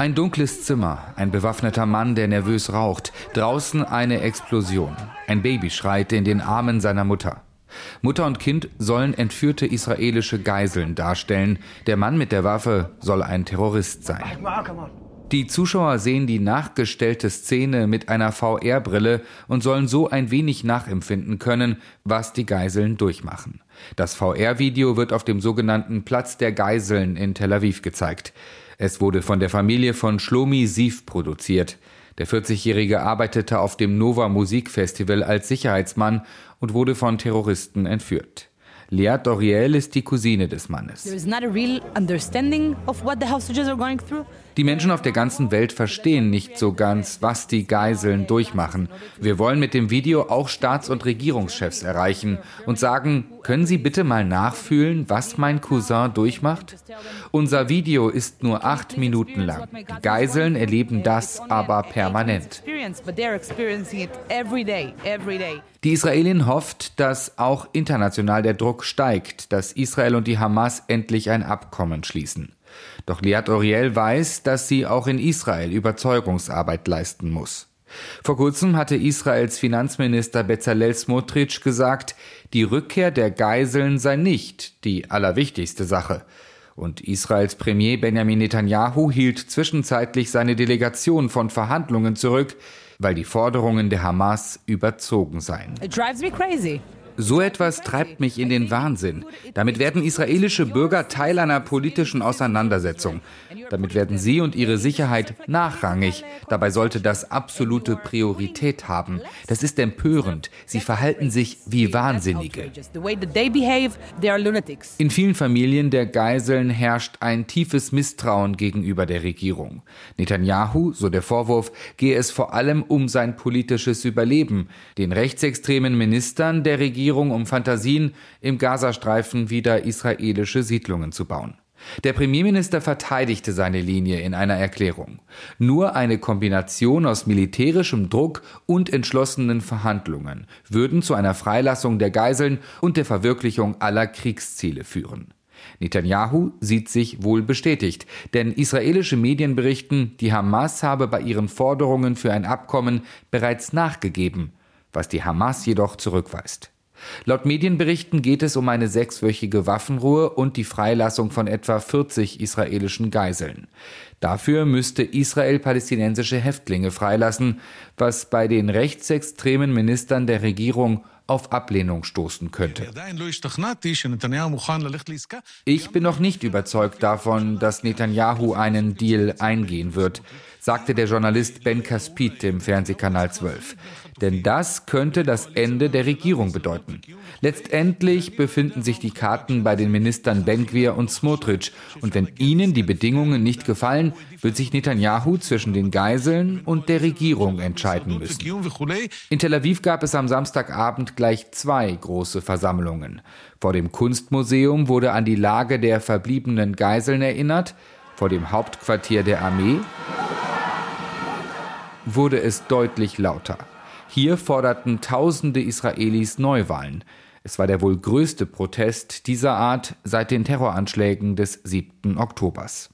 Ein dunkles Zimmer, ein bewaffneter Mann, der nervös raucht, draußen eine Explosion. Ein Baby schreit in den Armen seiner Mutter. Mutter und Kind sollen entführte israelische Geiseln darstellen. Der Mann mit der Waffe soll ein Terrorist sein. Die Zuschauer sehen die nachgestellte Szene mit einer VR-Brille und sollen so ein wenig nachempfinden können, was die Geiseln durchmachen. Das VR-Video wird auf dem sogenannten Platz der Geiseln in Tel Aviv gezeigt. Es wurde von der Familie von Shlomi Sief produziert. Der 40-Jährige arbeitete auf dem Nova Musikfestival als Sicherheitsmann und wurde von Terroristen entführt. Lea Doriel ist die Cousine des Mannes. Die Menschen auf der ganzen Welt verstehen nicht so ganz, was die Geiseln durchmachen. Wir wollen mit dem Video auch Staats- und Regierungschefs erreichen und sagen, können Sie bitte mal nachfühlen, was mein Cousin durchmacht? Unser Video ist nur acht Minuten lang. Die Geiseln erleben das aber permanent. Die Israelin hofft, dass auch international der Druck steigt, dass Israel und die Hamas endlich ein Abkommen schließen. Doch Liat Oriel weiß, dass sie auch in Israel Überzeugungsarbeit leisten muss. Vor kurzem hatte Israels Finanzminister Bezalel Smotrich gesagt, die Rückkehr der Geiseln sei nicht die allerwichtigste Sache. Und Israels Premier Benjamin Netanyahu hielt zwischenzeitlich seine Delegation von Verhandlungen zurück, weil die Forderungen der Hamas überzogen seien. It drives me crazy. So etwas treibt mich in den Wahnsinn. Damit werden israelische Bürger Teil einer politischen Auseinandersetzung. Damit werden sie und ihre Sicherheit nachrangig. Dabei sollte das absolute Priorität haben. Das ist empörend. Sie verhalten sich wie Wahnsinnige. In vielen Familien der Geiseln herrscht ein tiefes Misstrauen gegenüber der Regierung. Netanyahu, so der Vorwurf, gehe es vor allem um sein politisches Überleben. Den rechtsextremen Ministern der Regierung Regierung um Fantasien, im Gazastreifen wieder israelische Siedlungen zu bauen. Der Premierminister verteidigte seine Linie in einer Erklärung. Nur eine Kombination aus militärischem Druck und entschlossenen Verhandlungen würden zu einer Freilassung der Geiseln und der Verwirklichung aller Kriegsziele führen. Netanyahu sieht sich wohl bestätigt, denn israelische Medien berichten, die Hamas habe bei ihren Forderungen für ein Abkommen bereits nachgegeben, was die Hamas jedoch zurückweist. Laut Medienberichten geht es um eine sechswöchige Waffenruhe und die Freilassung von etwa 40 israelischen Geiseln. Dafür müsste Israel palästinensische Häftlinge freilassen, was bei den rechtsextremen Ministern der Regierung auf Ablehnung stoßen könnte. Ich bin noch nicht überzeugt davon, dass Netanyahu einen Deal eingehen wird, sagte der Journalist Ben Kaspit im Fernsehkanal 12. Denn das könnte das Ende der Regierung bedeuten. Letztendlich befinden sich die Karten bei den Ministern Benkwir und Smotrich. Und wenn ihnen die Bedingungen nicht gefallen, wird sich Netanyahu zwischen den Geiseln und der Regierung entscheiden müssen. In Tel Aviv gab es am Samstagabend gleich zwei große Versammlungen. Vor dem Kunstmuseum wurde an die Lage der verbliebenen Geiseln erinnert. Vor dem Hauptquartier der Armee wurde es deutlich lauter. Hier forderten tausende Israelis Neuwahlen. Es war der wohl größte Protest dieser Art seit den Terroranschlägen des 7. Oktobers.